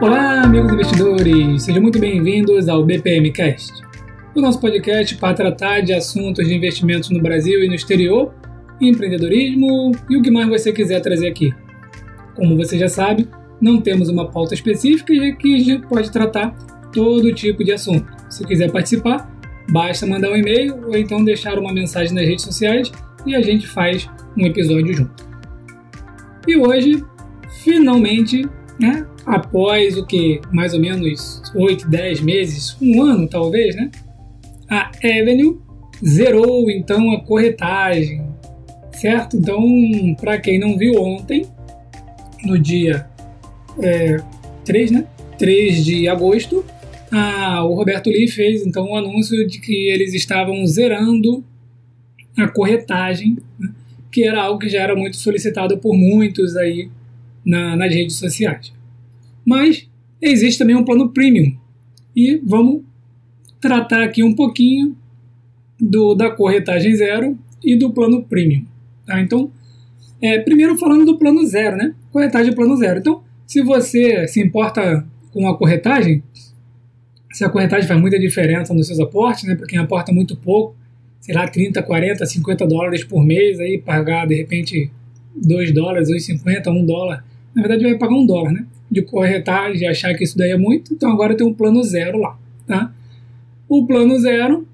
Olá, amigos investidores! Sejam muito bem-vindos ao BPMcast, o nosso podcast para tratar de assuntos de investimentos no Brasil e no exterior, empreendedorismo e o que mais você quiser trazer aqui. Como você já sabe, não temos uma pauta específica e aqui a gente pode tratar todo tipo de assunto. Se quiser participar, basta mandar um e-mail ou então deixar uma mensagem nas redes sociais e a gente faz um episódio junto. E hoje, finalmente, né, após o que mais ou menos 8, 10 meses, um ano talvez, né, a Avenue zerou então a corretagem, certo? Então, para quem não viu ontem, no dia é, 3, né, 3 de agosto, a, o Roberto Lee fez então o um anúncio de que eles estavam zerando a corretagem, né, que era algo que já era muito solicitado por muitos aí na, nas redes sociais. Mas existe também um plano premium e vamos tratar aqui um pouquinho do, da corretagem zero e do plano premium. Tá? Então, é, primeiro falando do plano zero, né? Corretagem plano zero. Então, se você se importa com a corretagem, se a corretagem faz muita diferença nos seus aportes, né? Para quem aporta muito pouco, sei lá, 30, 40, 50 dólares por mês, aí pagar de repente 2 dólares, 2,50, 1 dólar. Na verdade, vai pagar 1 dólar, né? De corretagem, achar que isso daí é muito, então agora tem um plano zero lá, tá? O plano zero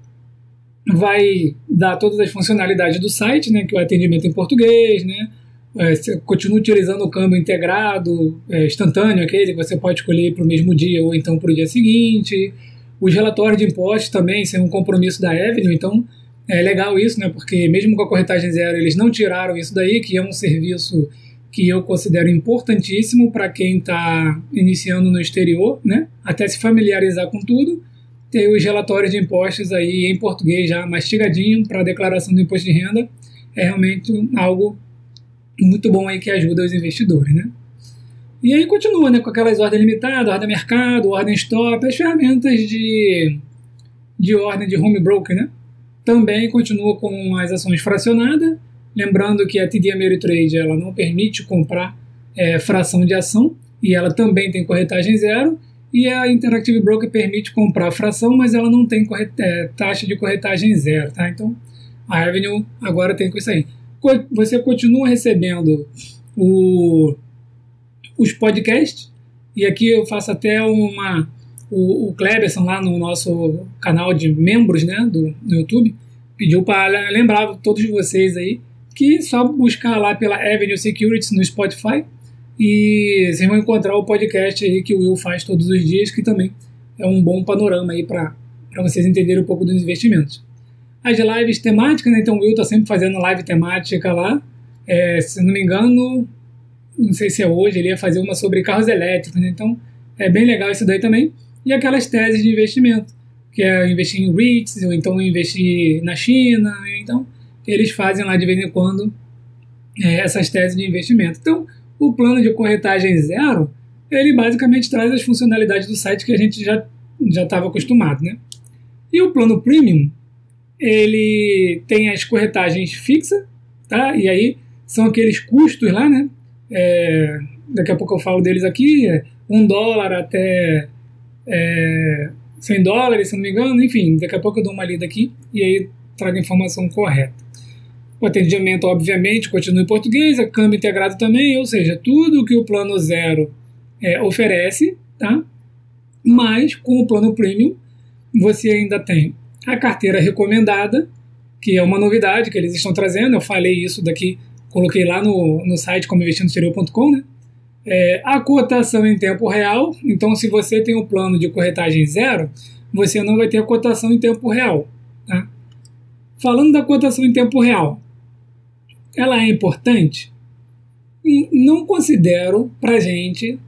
vai dar todas as funcionalidades do site, né? Que é o atendimento em português, né? É, você continua utilizando o câmbio integrado, é, instantâneo, aquele que você pode escolher para o mesmo dia ou então para o dia seguinte. Os relatórios de impostos também são um compromisso da Avenue, então é legal isso, né? Porque mesmo com a corretagem zero, eles não tiraram isso daí, que é um serviço que eu considero importantíssimo para quem está iniciando no exterior, né? Até se familiarizar com tudo. Ter os relatórios de impostos aí em português já mastigadinho para a declaração do imposto de renda é realmente algo muito bom aí que ajuda os investidores, né? E aí continua, né, com aquelas ordens limitadas, ordem mercado, ordem stop, as ferramentas de, de ordem de home broker, né? Também continua com as ações fracionadas, lembrando que a TD Ameritrade ela não permite comprar é, fração de ação e ela também tem corretagem zero, e a Interactive Broker permite comprar fração, mas ela não tem é, taxa de corretagem zero, tá? Então a Avenue agora tem com isso aí. Você continua recebendo o, os podcasts, e aqui eu faço até uma o, o Kleberson lá no nosso canal de membros né, do, do YouTube pediu para lembrar todos vocês aí que só buscar lá pela Avenue Securities no Spotify e vocês vão encontrar o podcast aí que o Will faz todos os dias, que também é um bom panorama aí para vocês entenderem um pouco dos investimentos. As lives temáticas, né? então o Will está sempre fazendo live temática lá. É, se não me engano, não sei se é hoje, ele ia fazer uma sobre carros elétricos, né? então é bem legal isso daí também e aquelas teses de investimento, que é investir em REITs, ou então investir na China. Então, eles fazem lá de vez em quando é, essas teses de investimento. Então, o plano de corretagem zero, ele basicamente traz as funcionalidades do site que a gente já já estava acostumado, né? E o plano premium, ele tem as corretagens fixas, tá? E aí são aqueles custos lá, né? É, daqui a pouco eu falo deles aqui, é um dólar até é, 100 dólares, se não me engano, enfim, daqui a pouco eu dou uma lida aqui e aí trago a informação correta. O atendimento, obviamente, continua em português, a câmbio integrado também, ou seja, tudo que o plano zero é, oferece, tá? Mas com o plano premium você ainda tem a carteira recomendada, que é uma novidade que eles estão trazendo. Eu falei isso daqui, coloquei lá no, no site como né? É, a cotação em tempo real, então se você tem um plano de corretagem zero, você não vai ter a cotação em tempo real. Tá? Falando da cotação em tempo real, ela é importante? Não considero para gente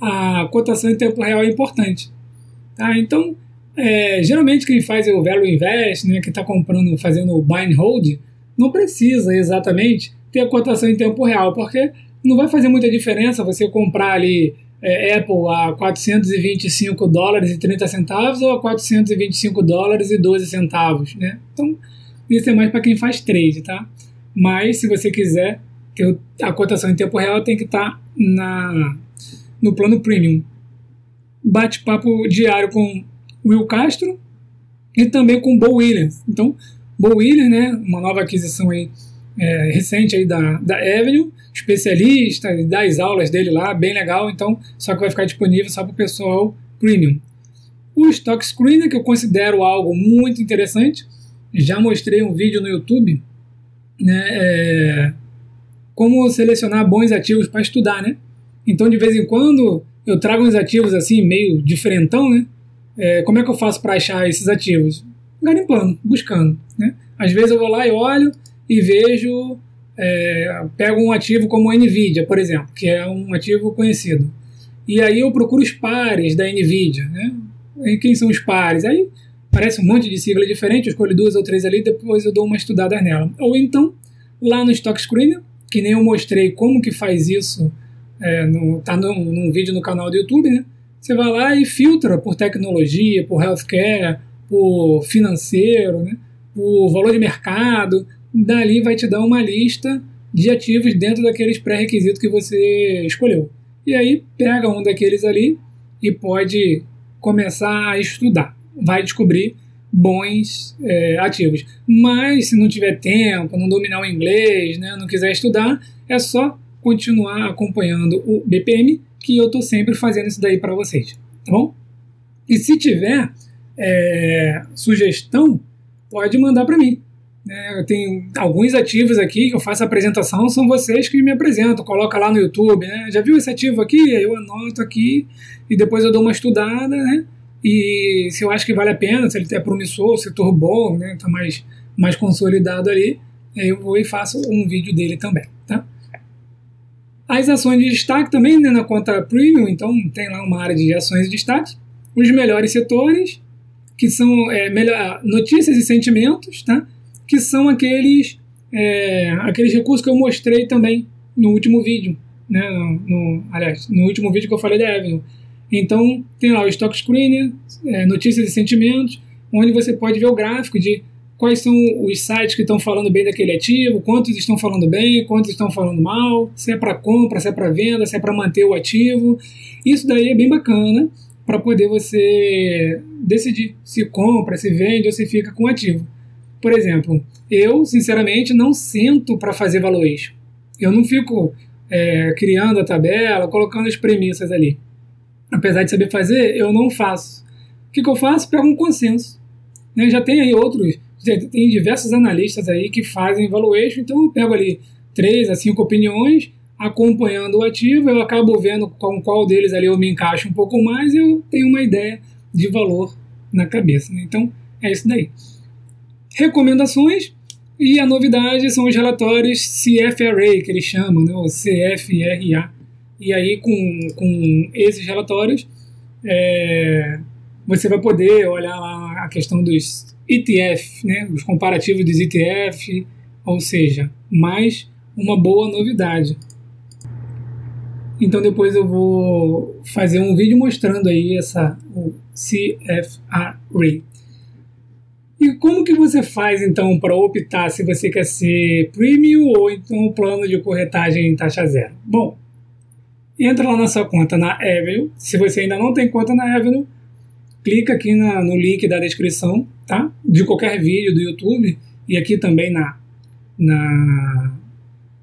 a cotação em tempo real importante. Tá? Então, é, geralmente quem faz o value invest, né, que está comprando, fazendo o buy and hold, não precisa exatamente ter a cotação em tempo real, porque não vai fazer muita diferença você comprar ali é, Apple a 425 dólares e 30 centavos ou a 425 dólares e 12 centavos, né? Então, isso é mais para quem faz trade, tá? Mas se você quiser ter a cotação em tempo real, tem que estar tá na no plano premium. bate-papo diário com Will Castro e também com Bo Williams. Então, Bo Williams, né, uma nova aquisição aí, é, recente aí da, da Avenue, especialista, das aulas dele lá, bem legal, então só que vai ficar disponível só para o pessoal premium. O Stock Screener, que eu considero algo muito interessante, já mostrei um vídeo no YouTube, né, é, como selecionar bons ativos para estudar, né? Então, de vez em quando, eu trago uns ativos assim, meio diferentão, né? É, como é que eu faço para achar esses ativos? Garimpando, buscando, né? Às vezes eu vou lá e olho e vejo, é, pego um ativo como a NVIDIA, por exemplo, que é um ativo conhecido. E aí eu procuro os pares da NVIDIA, né? E quem são os pares? Aí parece um monte de sigla diferente, eu escolho duas ou três ali, depois eu dou uma estudada nela. Ou então, lá no Stock Screener, que nem eu mostrei como que faz isso, é, no, tá num, num vídeo no canal do YouTube, né? Você vai lá e filtra por tecnologia, por healthcare, por financeiro, né? por valor de mercado. Dali vai te dar uma lista de ativos dentro daqueles pré-requisitos que você escolheu. E aí pega um daqueles ali e pode começar a estudar. Vai descobrir bons é, ativos. Mas se não tiver tempo, não dominar o inglês, né, não quiser estudar, é só continuar acompanhando o BPM, que eu estou sempre fazendo isso daí para vocês, tá bom? E se tiver é, sugestão, pode mandar para mim. É, eu tenho alguns ativos aqui que eu faço apresentação, são vocês que me apresentam, coloca lá no YouTube, né? Já viu esse ativo aqui? Eu anoto aqui e depois eu dou uma estudada, né? E se eu acho que vale a pena, se ele é promissor, setor bom, né, tá mais, mais consolidado ali, eu vou e faço um vídeo dele também, tá? As ações de destaque também, né, na conta premium, então tem lá uma área de ações de destaque. Os melhores setores, que são é, melhor, notícias e sentimentos, tá? Que são aqueles, é, aqueles recursos que eu mostrei também no último vídeo, né? No, no, aliás, no último vídeo que eu falei da Avenue então, tem lá o Stock Screener, é, notícias e sentimentos, onde você pode ver o gráfico de quais são os sites que estão falando bem daquele ativo, quantos estão falando bem, quantos estão falando mal, se é para compra, se é para venda, se é para manter o ativo. Isso daí é bem bacana para poder você decidir se compra, se vende ou se fica com o ativo. Por exemplo, eu, sinceramente, não sento para fazer valuation. Eu não fico é, criando a tabela, colocando as premissas ali apesar de saber fazer, eu não faço. O que, que eu faço? Pego um consenso. Né? Já tem aí outros, tem diversos analistas aí que fazem valuation, então eu pego ali três a cinco opiniões, acompanhando o ativo, eu acabo vendo com qual deles ali eu me encaixo um pouco mais e eu tenho uma ideia de valor na cabeça. Né? Então, é isso daí. Recomendações e a novidade são os relatórios CFRA, que eles chamam, né? o CFRA, e aí, com, com esses relatórios, é, você vai poder olhar lá a questão dos ETF, né, os comparativos dos ETF, ou seja, mais uma boa novidade. Então depois eu vou fazer um vídeo mostrando aí essa o CFRA. E como que você faz então para optar se você quer ser premium ou então o plano de corretagem em taxa zero? Bom, entra lá na sua conta na Avenue. Se você ainda não tem conta na Avenue, clica aqui na, no link da descrição, tá? De qualquer vídeo do YouTube e aqui também na, na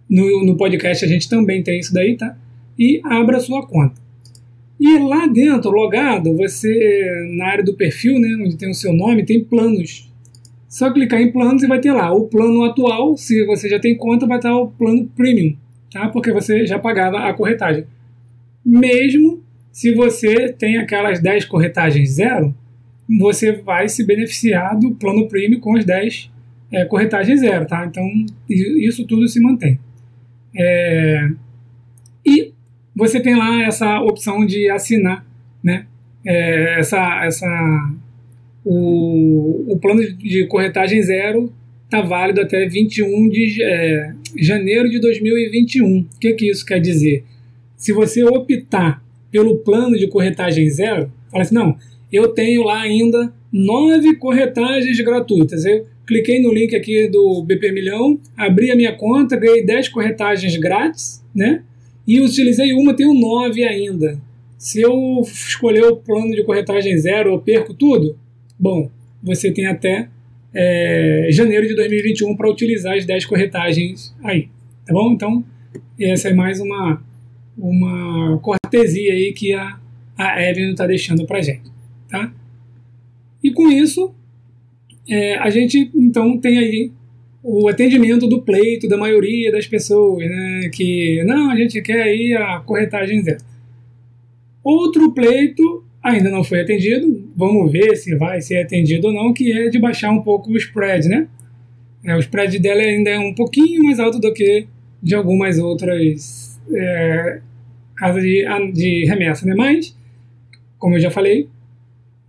no, no podcast a gente também tem isso daí, tá? E abra sua conta. E lá dentro, logado, você na área do perfil, né, onde tem o seu nome, tem planos. Só clicar em planos e vai ter lá o plano atual, se você já tem conta, vai estar o plano premium, tá? Porque você já pagava a corretagem mesmo se você tem aquelas 10 corretagens zero, você vai se beneficiar do plano premium com as 10 é, corretagens zero, tá? Então, isso tudo se mantém. É, e você tem lá essa opção de assinar, né? É, essa, essa, o, o plano de corretagem zero está válido até 21 de é, janeiro de 2021. O que, que isso quer dizer? Se você optar pelo plano de corretagem zero, fala assim, não, eu tenho lá ainda nove corretagens gratuitas. Eu cliquei no link aqui do BP Milhão, abri a minha conta, ganhei 10 corretagens grátis, né? E utilizei uma, tenho nove ainda. se eu escolher o plano de corretagem zero, eu perco tudo? Bom, você tem até é, janeiro de 2021 para utilizar as 10 corretagens aí, tá bom? Então, essa é mais uma, uma cortesia aí que a, a Evelyn está deixando para gente, tá? E com isso, é, a gente então tem aí o atendimento do pleito da maioria das pessoas, né, que não, a gente quer aí a corretagem zero. Outro pleito ainda não foi atendido, vamos ver se vai ser atendido ou não, que é de baixar um pouco o spread, né? É, o spread dela ainda é um pouquinho mais alto do que de algumas outras é, casas de, de remessa, né? Mas, como eu já falei,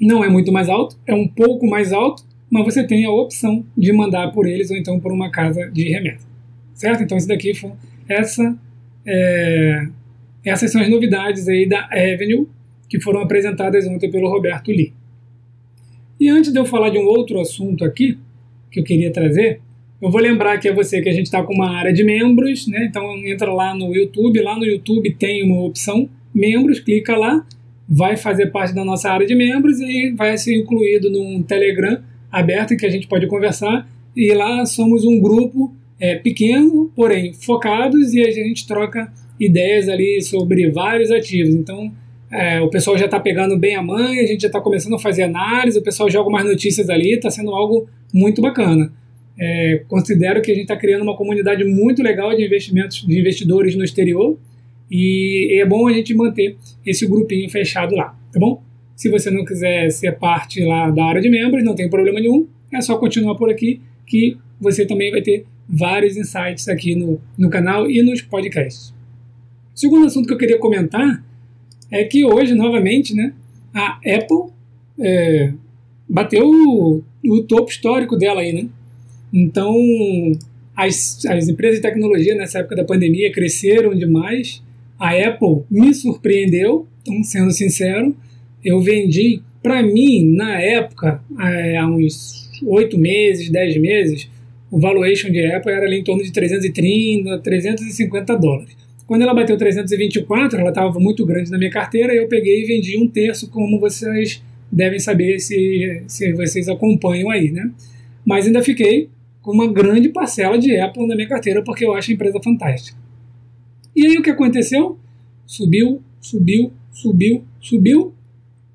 não é muito mais alto, é um pouco mais alto, mas você tem a opção de mandar por eles ou então por uma casa de remessa, certo? Então, isso daqui foi essa é, essas são as novidades aí da Avenue que foram apresentadas ontem pelo Roberto Lee. E antes de eu falar de um outro assunto aqui que eu queria trazer, eu vou lembrar aqui a você que a gente está com uma área de membros, né? Então entra lá no YouTube, lá no YouTube tem uma opção membros, clica lá, vai fazer parte da nossa área de membros e vai ser incluído num Telegram aberto que a gente pode conversar. E lá somos um grupo é, pequeno, porém focados, e a gente troca ideias ali sobre vários ativos. Então, é, o pessoal já está pegando bem a mãe, a gente já está começando a fazer análise, o pessoal joga mais notícias ali, está sendo algo muito bacana. É, considero que a gente está criando uma comunidade muito legal de investimentos, de investidores no exterior, e é bom a gente manter esse grupinho fechado lá, tá bom? Se você não quiser ser parte lá da área de membros, não tem problema nenhum, é só continuar por aqui que você também vai ter vários insights aqui no, no canal e nos podcasts. O segundo assunto que eu queria comentar é que hoje, novamente, né, a Apple é, bateu o, o, topo histórico dela aí, né? Então, as, as empresas de tecnologia nessa época da pandemia cresceram demais. A Apple me surpreendeu, então, sendo sincero, eu vendi, para mim, na época, é, há uns oito meses, dez meses, o valuation de Apple era ali em torno de 330, 350 dólares. Quando ela bateu 324, ela estava muito grande na minha carteira, eu peguei e vendi um terço, como vocês devem saber se, se vocês acompanham aí, né? Mas ainda fiquei uma grande parcela de Apple na minha carteira, porque eu acho a empresa fantástica. E aí o que aconteceu? Subiu, subiu, subiu, subiu.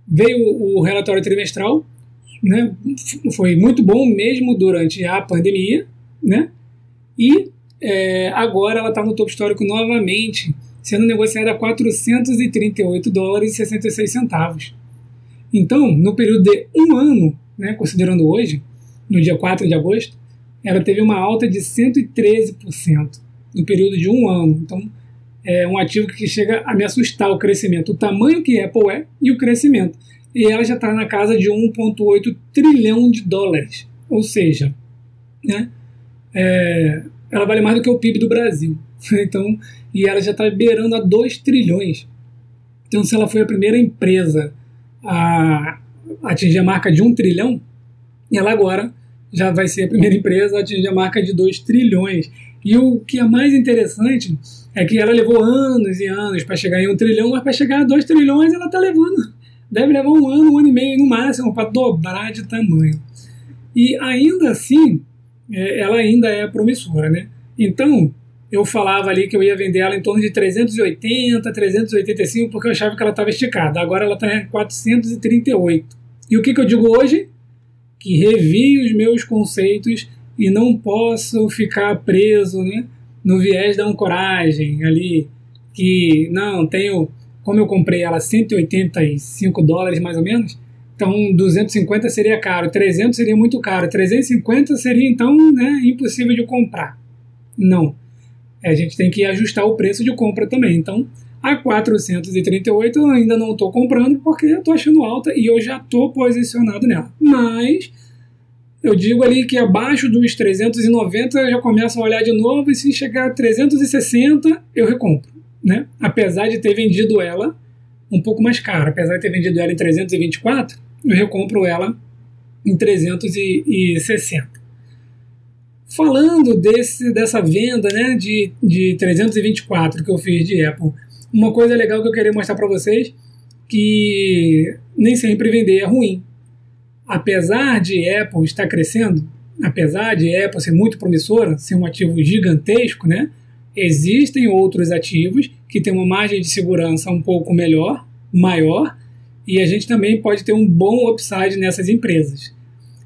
Veio o relatório trimestral, né? Foi muito bom mesmo durante a pandemia, né? E é, agora ela está no topo histórico novamente, sendo negociada a 438 dólares e 66 centavos. Então, no período de um ano, né, considerando hoje, no dia 4 de agosto, ela teve uma alta de 113% no período de um ano. Então, é um ativo que chega a me assustar o crescimento, o tamanho que Apple é e o crescimento. E ela já está na casa de 1,8 trilhão de dólares. Ou seja, né, é, ela vale mais do que o PIB do Brasil. Então, e ela já está beirando a 2 trilhões. Então, se ela foi a primeira empresa a atingir a marca de 1 um trilhão, ela agora já vai ser a primeira empresa a atingir a marca de 2 trilhões. E o que é mais interessante é que ela levou anos e anos para chegar em 1 um trilhão, mas para chegar a 2 trilhões ela está levando. Deve levar um ano, um ano e meio no máximo para dobrar de tamanho. E ainda assim, é, ela ainda é promissora, né? Então, eu falava ali que eu ia vender ela em torno de 380, 385, porque eu achava que ela estava esticada. Agora ela está em 438. E o que, que eu digo hoje? Que revi os meus conceitos e não posso ficar preso né, no viés da ancoragem ali, que não, tenho, como eu comprei ela 185 dólares mais ou menos, então, 250 seria caro, 300 seria muito caro, 350 seria então né, impossível de comprar. Não. É, a gente tem que ajustar o preço de compra também. Então, a 438 eu ainda não estou comprando porque eu estou achando alta e eu já estou posicionado nela. Mas eu digo ali que abaixo dos 390 eu já começo a olhar de novo e se chegar a 360 eu recompro. Né? Apesar de ter vendido ela um pouco mais cara, apesar de ter vendido ela em 324, eu recompro ela em 360. Falando desse, dessa venda né, de, de 324 que eu fiz de Apple, uma coisa legal que eu queria mostrar para vocês que nem sempre vender é ruim. Apesar de Apple estar crescendo, apesar de Apple ser muito promissora, ser um ativo gigantesco, né? Existem outros ativos que têm uma margem de segurança um pouco melhor, maior, e a gente também pode ter um bom upside nessas empresas.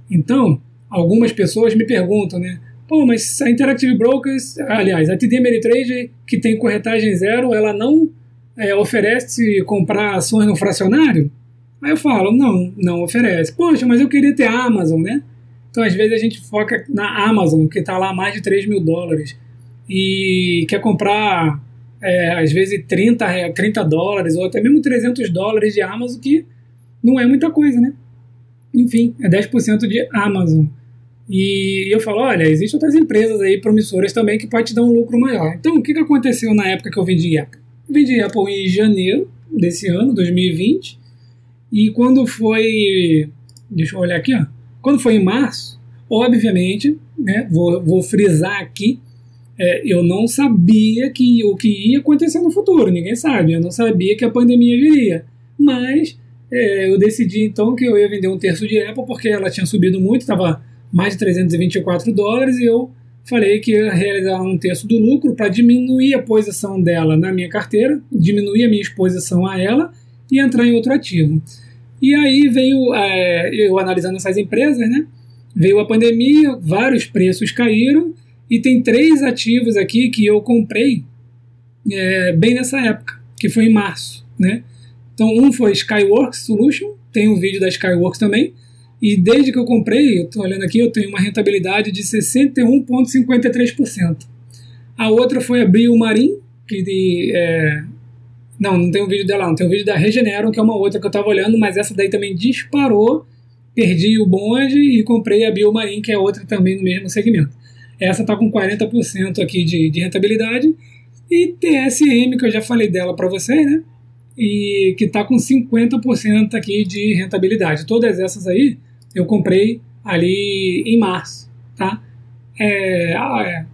Então, algumas pessoas me perguntam, né? Pô, mas a Interactive Brokers, aliás, a TD Ameritrade, que tem corretagem zero, ela não é, oferece comprar ações no fracionário? Aí eu falo, não, não oferece. Poxa, mas eu queria ter a Amazon, né? Então, às vezes, a gente foca na Amazon, que está lá mais de 3 mil dólares, e quer comprar, é, às vezes, 30, 30 dólares, ou até mesmo 300 dólares de Amazon, que não é muita coisa, né? Enfim, é 10% de Amazon. E eu falo, olha, existem outras empresas aí promissoras também que pode te dar um lucro maior. Então, o que, que aconteceu na época que eu vendi Apple? Eu vendi Apple em janeiro desse ano, 2020, e quando foi, deixa eu olhar aqui, ó, quando foi em março, obviamente, né, vou, vou frisar aqui, é, eu não sabia que o que ia acontecer no futuro, ninguém sabe, eu não sabia que a pandemia viria, mas é, eu decidi então que eu ia vender um terço de Apple porque ela tinha subido muito, estava mais de 324 dólares, e eu falei que ia realizar um terço do lucro para diminuir a posição dela na minha carteira, diminuir a minha exposição a ela e entrar em outro ativo. E aí veio, é, eu analisando essas empresas, né? Veio a pandemia, vários preços caíram, e tem três ativos aqui que eu comprei é, bem nessa época, que foi em março, né? Então, um foi Skyworks Solution, tem um vídeo da Skyworks também, e desde que eu comprei, eu estou olhando aqui, eu tenho uma rentabilidade de 61,53%. A outra foi a Biomarin, que de, é, não, não tem um vídeo dela, não. Tem um vídeo da Regeneron, que é uma outra que eu estava olhando, mas essa daí também disparou. Perdi o bonde e comprei a Biomarin, que é outra também no mesmo segmento. Essa está com 40% aqui de, de rentabilidade. E TSM, que eu já falei dela para vocês, né? E que está com 50% aqui de rentabilidade. Todas essas aí eu comprei ali em março, tá? É, é,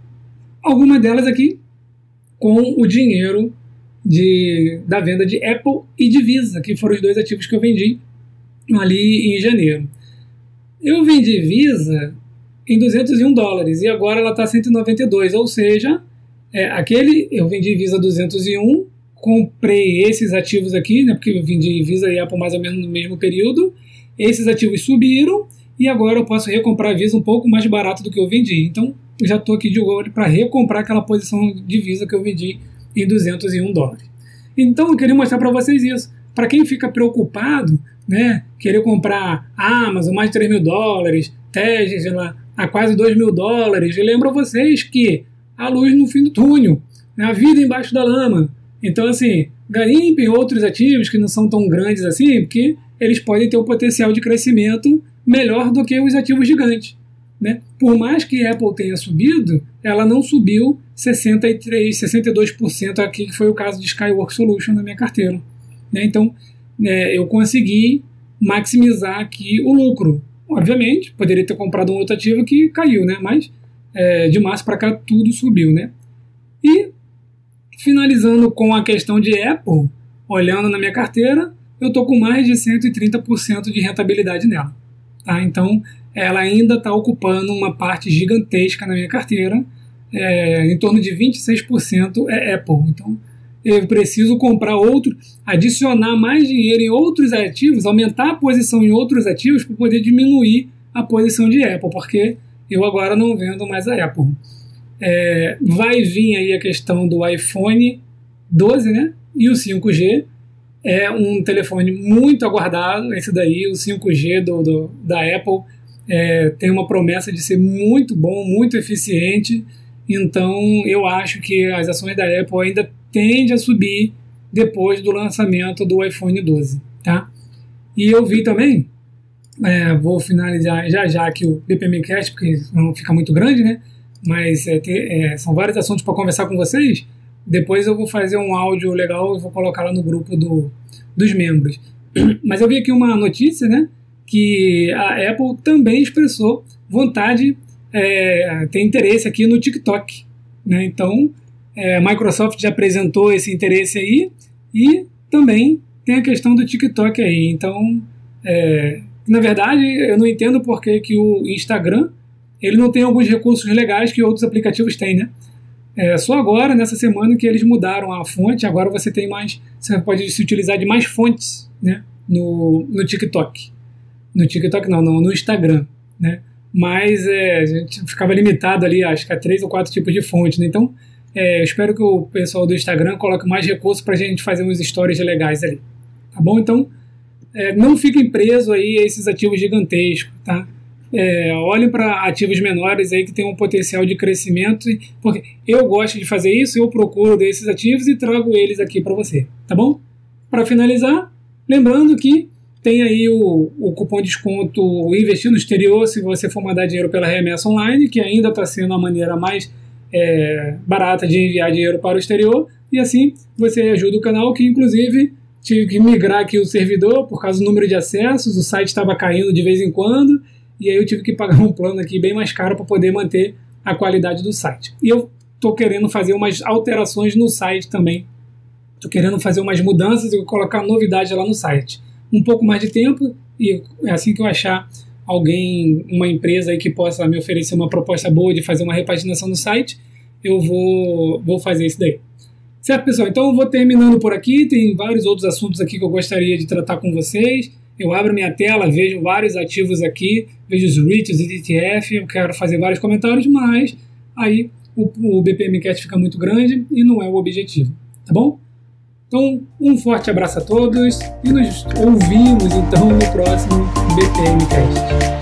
alguma delas aqui com o dinheiro de, da venda de Apple e de Visa, que foram os dois ativos que eu vendi ali em janeiro. Eu vendi Visa em 201 dólares e agora ela está 192, ou seja, é, aquele eu vendi Visa 201, comprei esses ativos aqui, né, porque eu vendi Visa e Apple mais ou menos no mesmo período, esses ativos subiram e agora eu posso recomprar a Visa um pouco mais barato do que eu vendi. Então já estou aqui de olho para recomprar aquela posição de Visa que eu vendi e 201 dólares. Então eu queria mostrar para vocês isso. Para quem fica preocupado, né, querer comprar Amazon mais de 3 mil dólares, Tesla a quase 2 mil dólares, eu lembro a vocês que a luz no fim do túnel, né, a vida embaixo da lama. Então, assim, garimpem outros ativos que não são tão grandes assim, porque eles podem ter um potencial de crescimento melhor do que os ativos gigantes. Né? Por mais que a Apple tenha subido, ela não subiu 63, 62% aqui, que foi o caso de Skyworks Solution na minha carteira. Né? Então, é, eu consegui maximizar aqui o lucro. Obviamente, poderia ter comprado um outro ativo que caiu, né? mas é, de março para cá tudo subiu. Né? E, finalizando com a questão de Apple, olhando na minha carteira, eu estou com mais de 130% de rentabilidade nela. Tá? Então, ela ainda está ocupando uma parte gigantesca na minha carteira, é, em torno de 26% é Apple. Então, eu preciso comprar outro, adicionar mais dinheiro em outros ativos, aumentar a posição em outros ativos para poder diminuir a posição de Apple, porque eu agora não vendo mais a Apple. É, vai vir aí a questão do iPhone 12, né? E o 5G é um telefone muito aguardado, esse daí, o 5G do, do da Apple é, tem uma promessa de ser muito bom, muito eficiente. Então eu acho que as ações da Apple ainda tendem a subir depois do lançamento do iPhone 12, tá? E eu vi também, é, vou finalizar já já aqui o BPMcast, porque não fica muito grande, né? Mas é, ter, é, são vários assuntos para conversar com vocês. Depois eu vou fazer um áudio legal e vou colocar lá no grupo do, dos membros. Mas eu vi aqui uma notícia, né? que a Apple também expressou vontade, é, tem interesse aqui no TikTok. Né? Então, é, Microsoft já apresentou esse interesse aí e também tem a questão do TikTok aí. Então, é, na verdade, eu não entendo por que, que o Instagram ele não tem alguns recursos legais que outros aplicativos têm, né? É só agora, nessa semana, que eles mudaram a fonte. Agora você tem mais. Você pode se utilizar de mais fontes né? no, no TikTok. No TikTok não, não, no Instagram. Né? Mas é, a gente ficava limitado ali, acho que a três ou quatro tipos de fontes. Né? Então, é, eu espero que o pessoal do Instagram coloque mais recursos para a gente fazer uns stories legais ali. Tá bom? Então, é, não fiquem presos aí a esses ativos gigantescos, tá? É, olhem para ativos menores aí que tem um potencial de crescimento, porque eu gosto de fazer isso, eu procuro desses ativos e trago eles aqui para você, tá bom? Para finalizar, lembrando que tem aí o, o cupom de desconto Investir no Exterior se você for mandar dinheiro pela remessa online, que ainda está sendo a maneira mais é, barata de enviar dinheiro para o exterior, e assim você ajuda o canal, que inclusive tive que migrar aqui o servidor por causa do número de acessos, o site estava caindo de vez em quando, e aí eu tive que pagar um plano aqui bem mais caro para poder manter a qualidade do site. E eu estou querendo fazer umas alterações no site também. Estou querendo fazer umas mudanças e colocar novidades lá no site. Um pouco mais de tempo e é assim que eu achar alguém, uma empresa aí que possa me oferecer uma proposta boa de fazer uma repaginação no site, eu vou, vou fazer isso daí. Certo, pessoal? Então eu vou terminando por aqui. Tem vários outros assuntos aqui que eu gostaria de tratar com vocês. Eu abro minha tela, vejo vários ativos aqui, vejo os REITs e ETF, eu quero fazer vários comentários, mas aí o, o BPMcast fica muito grande e não é o objetivo, tá bom? Então, um forte abraço a todos e nos ouvimos então no próximo BPMcast.